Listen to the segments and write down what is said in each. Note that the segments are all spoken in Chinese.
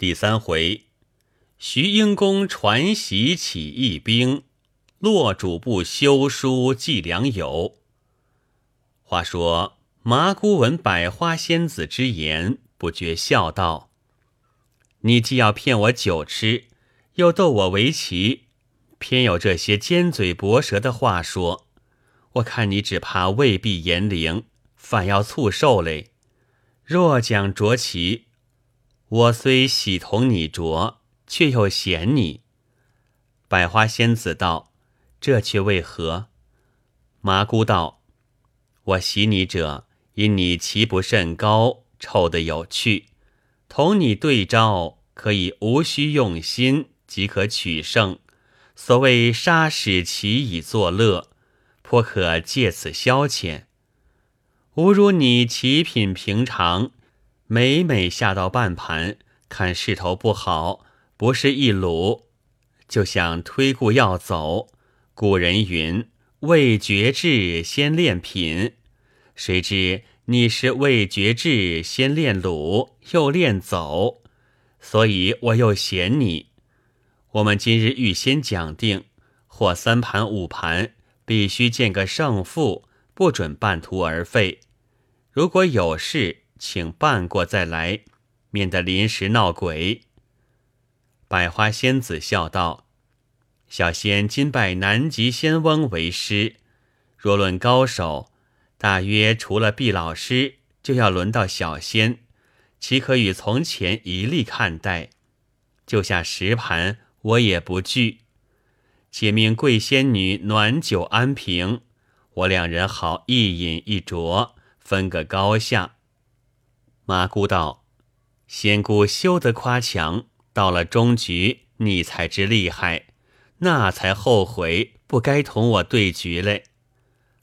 第三回，徐英公传檄起义兵，洛主簿修书寄良友。话说麻姑闻百花仙子之言，不觉笑道：“你既要骗我酒吃，又逗我围棋，偏有这些尖嘴薄舌的话说，我看你只怕未必言灵，反要促寿嘞。若讲着棋。”我虽喜同你酌，却又嫌你。百花仙子道：“这却为何？”麻姑道：“我喜你者，因你棋不甚高，臭得有趣。同你对招，可以无需用心，即可取胜。所谓杀使棋以作乐，颇可借此消遣。吾如你棋品平常。”每每下到半盘，看势头不好，不是一鲁，就想推故要走。古人云：“未决志先练品。”谁知你是未决志先练鲁，又练走，所以我又嫌你。我们今日预先讲定，或三盘五盘，必须见个胜负，不准半途而废。如果有事，请办过再来，免得临时闹鬼。百花仙子笑道：“小仙今拜南极仙翁为师，若论高手，大约除了毕老师，就要轮到小仙，岂可与从前一例看待？就下十盘，我也不惧。且命贵仙女暖酒安平，我两人好一饮一酌，分个高下。”麻姑道：“仙姑休得夸强，到了终局，你才知厉害，那才后悔不该同我对局嘞。”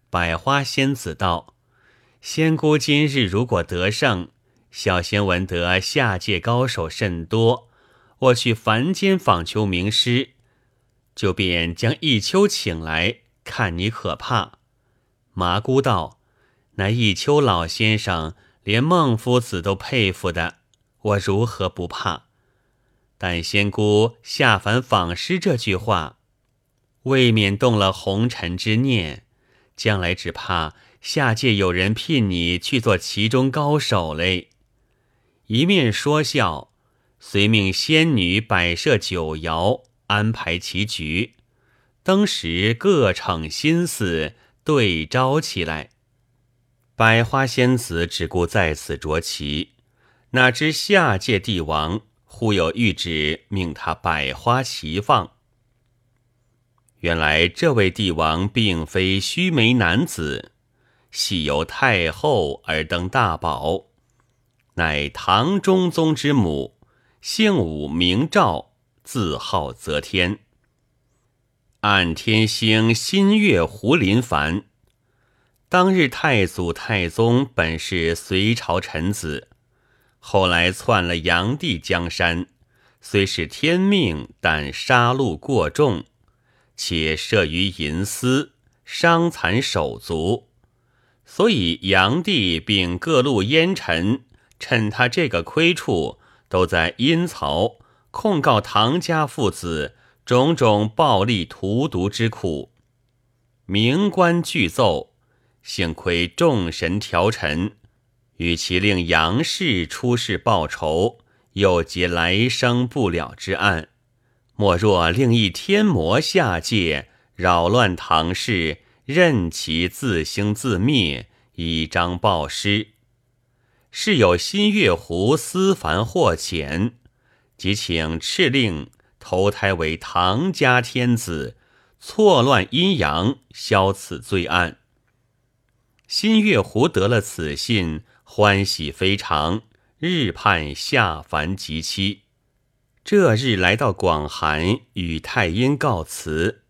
百花仙子道：“仙姑今日如果得胜，小仙闻得下界高手甚多，我去凡间访求名师，就便将一秋请来，看你可怕。”麻姑道：“那一秋老先生。”连孟夫子都佩服的，我如何不怕？但仙姑下凡访师这句话，未免动了红尘之念，将来只怕下界有人聘你去做其中高手嘞。一面说笑，遂命仙女摆设酒肴，安排棋局，当时各逞心思对招起来。百花仙子只顾在此着棋，哪知下界帝王忽有谕旨，命他百花齐放。原来这位帝王并非须眉男子，系由太后而登大宝，乃唐中宗之母，姓武名赵，字号则天。按天星新月胡林凡。当日太祖太宗本是隋朝臣子，后来篡了炀帝江山，虽是天命，但杀戮过重，且涉于淫私，伤残手足，所以炀帝并各路烟臣趁他这个亏处，都在阴曹控告唐家父子种种暴力荼毒之苦，名官俱奏。幸亏众神调陈，与其令杨氏出世报仇，又结来生不了之案，莫若另一天魔下界扰乱唐氏，任其自兴自灭，以彰报失。是有新月湖思凡获浅，即请敕令投胎为唐家天子，错乱阴阳，消此罪案。新月湖得了此信，欢喜非常，日盼下凡及期。这日来到广寒，与太阴告辞。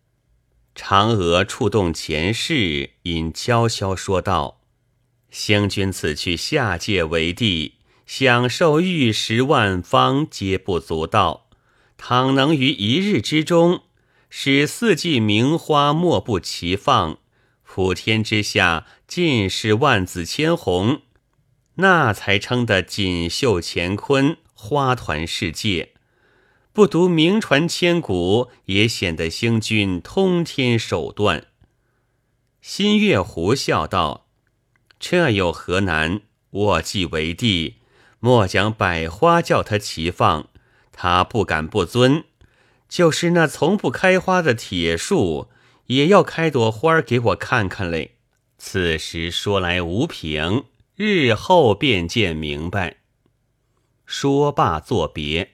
嫦娥触动前世，因悄悄说道：“星君此去下界为帝，享受玉石万方，皆不足道。倘能于一日之中，使四季名花莫不齐放。”普天之下尽是万紫千红，那才称得锦绣乾坤，花团世界，不独名传千古，也显得星君通天手段。新月湖笑道：“这有何难？我既为帝，莫将百花叫他齐放，他不敢不尊。就是那从不开花的铁树，也要开朵花给我看看嘞。此时说来无凭，日后便见明白。”说罢作别。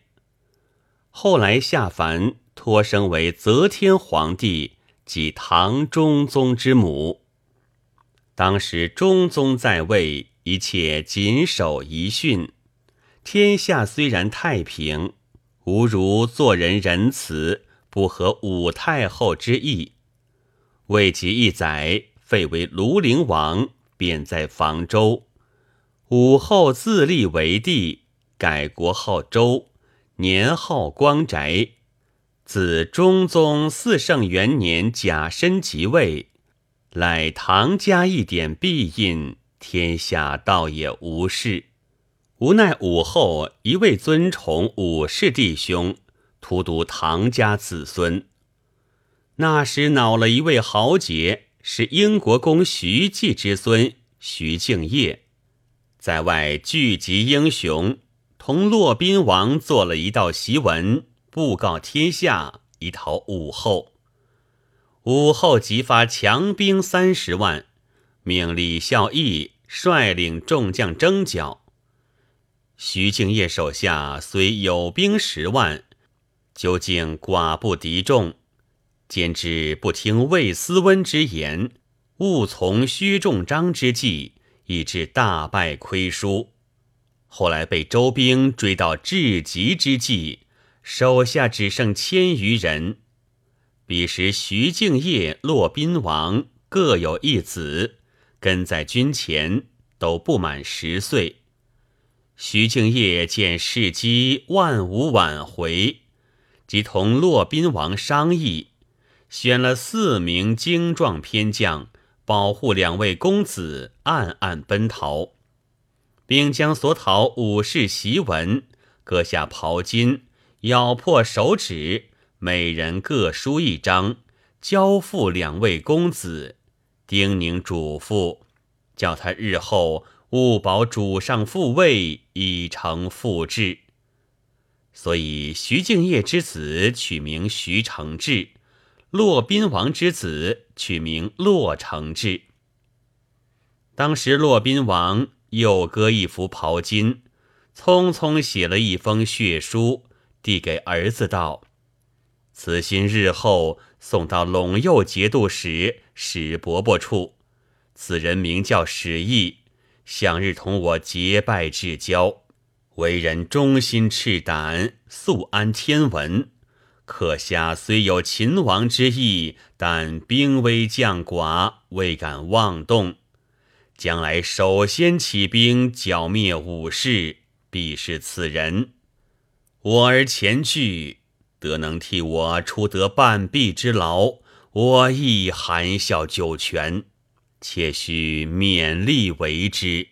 后来下凡，托生为则天皇帝，即唐中宗之母。当时中宗在位，一切谨守遗训，天下虽然太平，无如做人仁慈，不合武太后之意。未及一载，废为庐陵王，贬在房州。武后自立为帝。改国号周，年号光宅。自中宗四圣元年甲申即位，乃唐家一点必印，天下倒也无事。无奈武后一味尊崇武氏弟兄，荼毒唐家子孙。那时恼了一位豪杰，是英国公徐继之孙徐敬业，在外聚集英雄。同骆宾王做了一道檄文，布告天下，以讨武后。武后即发强兵三十万，命李孝义率领众将征剿。徐敬业手下虽有兵十万，究竟寡不敌众，兼之不听魏思温之言，误从薛仲章之计，以致大败亏输。后来被周兵追到至极之际，手下只剩千余人。彼时徐敬业、骆宾王各有一子，跟在军前，都不满十岁。徐敬业见事机万无挽回，即同骆宾王商议，选了四名精壮偏将，保护两位公子，暗暗奔逃。并将所讨武士檄文割下袍襟，咬破手指，每人各书一张，交付两位公子，叮咛嘱咐，叫他日后勿保主上复位，以成复制。所以徐敬业之子取名徐承志，骆宾王之子取名骆承志。当时骆宾王。又割一幅袍巾，匆匆写了一封血书，递给儿子道：“此信日后送到陇右节度使史伯伯处。此人名叫史毅，向日同我结拜至交，为人忠心赤胆，素安天文。客下虽有秦王之意，但兵微将寡，未敢妄动。”将来首先起兵剿灭武士，必是此人。我儿前去，得能替我出得半臂之劳，我亦含笑九泉。且须勉力为之。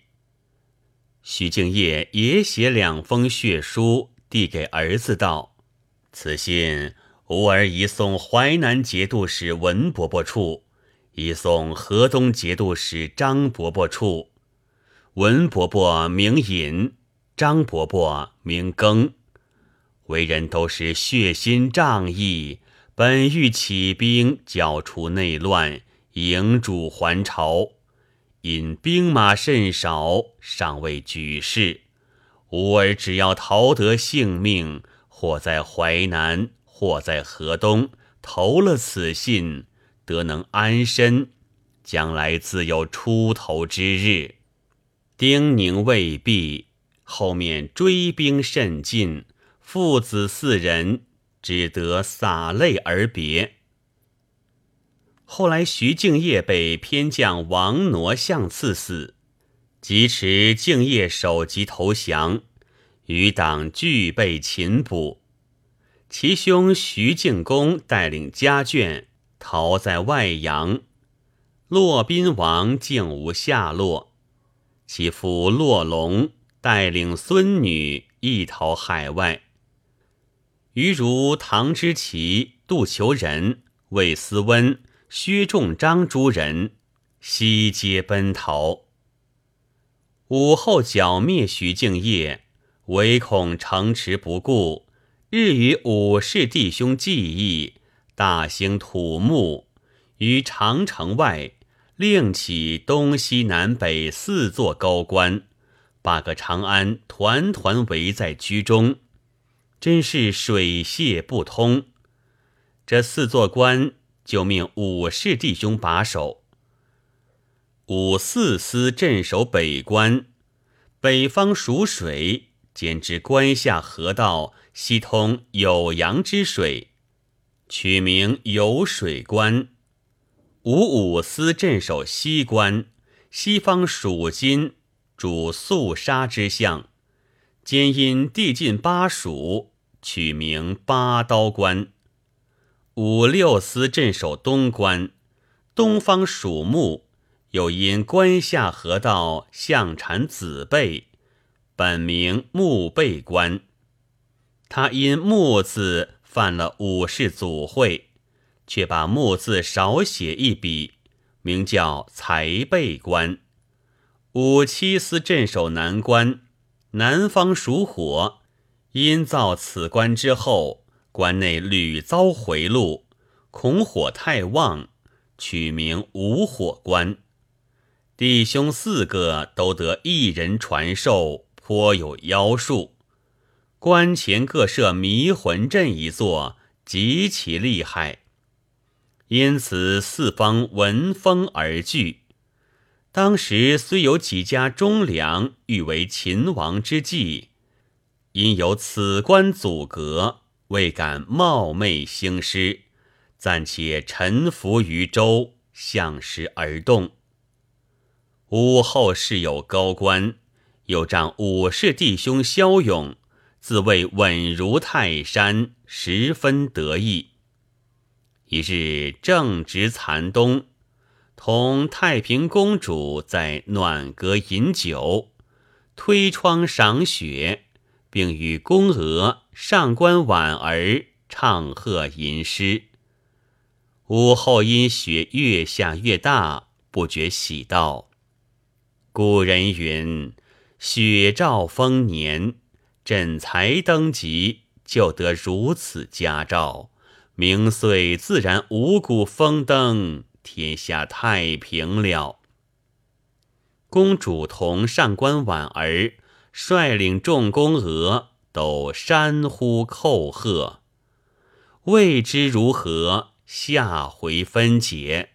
徐敬业也写两封血书，递给儿子道：“此信吾儿移送淮南节度使文伯伯处。”移送河东节度使张伯伯处，文伯伯名尹，张伯伯名庚，为人都是血心仗义，本欲起兵剿除内乱，迎主还朝，因兵马甚少，尚未举事。吾儿只要逃得性命，或在淮南，或在河东，投了此信。得能安身，将来自有出头之日。丁宁未毕，后面追兵甚近，父子四人只得洒泪而别。后来徐敬业被偏将王挪相刺死，即持敬业首级投降，余党俱被擒捕。其兄徐敬公带领家眷。逃在外阳，骆宾王竟无下落。其父骆龙带领孙女一逃海外。余如唐之奇、杜求仁、魏思温、薛仲章诸人，悉皆奔逃。武后剿灭徐敬业，唯恐城池不顾，日与武氏弟兄计议，大兴土木于长城外。另起东西南北四座高关，把个长安团团围在居中，真是水泄不通。这四座关就命武氏弟兄把守，武四司镇守北关，北方属水，兼之关下河道西通酉阳之水，取名酉水关。五五司镇守西关，西方属金，主肃杀之象，兼因地近巴蜀，取名八刀关。五六司镇守东关，东方属木，又因关下河道相产子贝，本名木贝关。他因木字犯了武氏祖讳。却把木字少写一笔，名叫财备关。五七司镇守南关，南方属火，因造此关之后，关内屡遭回路，恐火太旺，取名无火关。弟兄四个都得一人传授，颇有妖术。关前各设迷魂阵一座，极其厉害。因此四方闻风而惧。当时虽有几家忠良欲为秦王之计，因有此关阻隔，未敢冒昧兴师，暂且臣服于周，向时而动。武后世有高官，又仗武氏弟兄骁勇，自谓稳如泰山，十分得意。一日正值残冬，同太平公主在暖阁饮酒，推窗赏雪，并与宫娥、上官婉儿唱和吟诗。午后因雪越下越大，不觉喜道：“古人云，雪兆丰年，朕才登基，就得如此佳兆。”明岁自然五谷丰登，天下太平了。公主同上官婉儿率领众宫娥都山呼叩贺，未知如何，下回分解。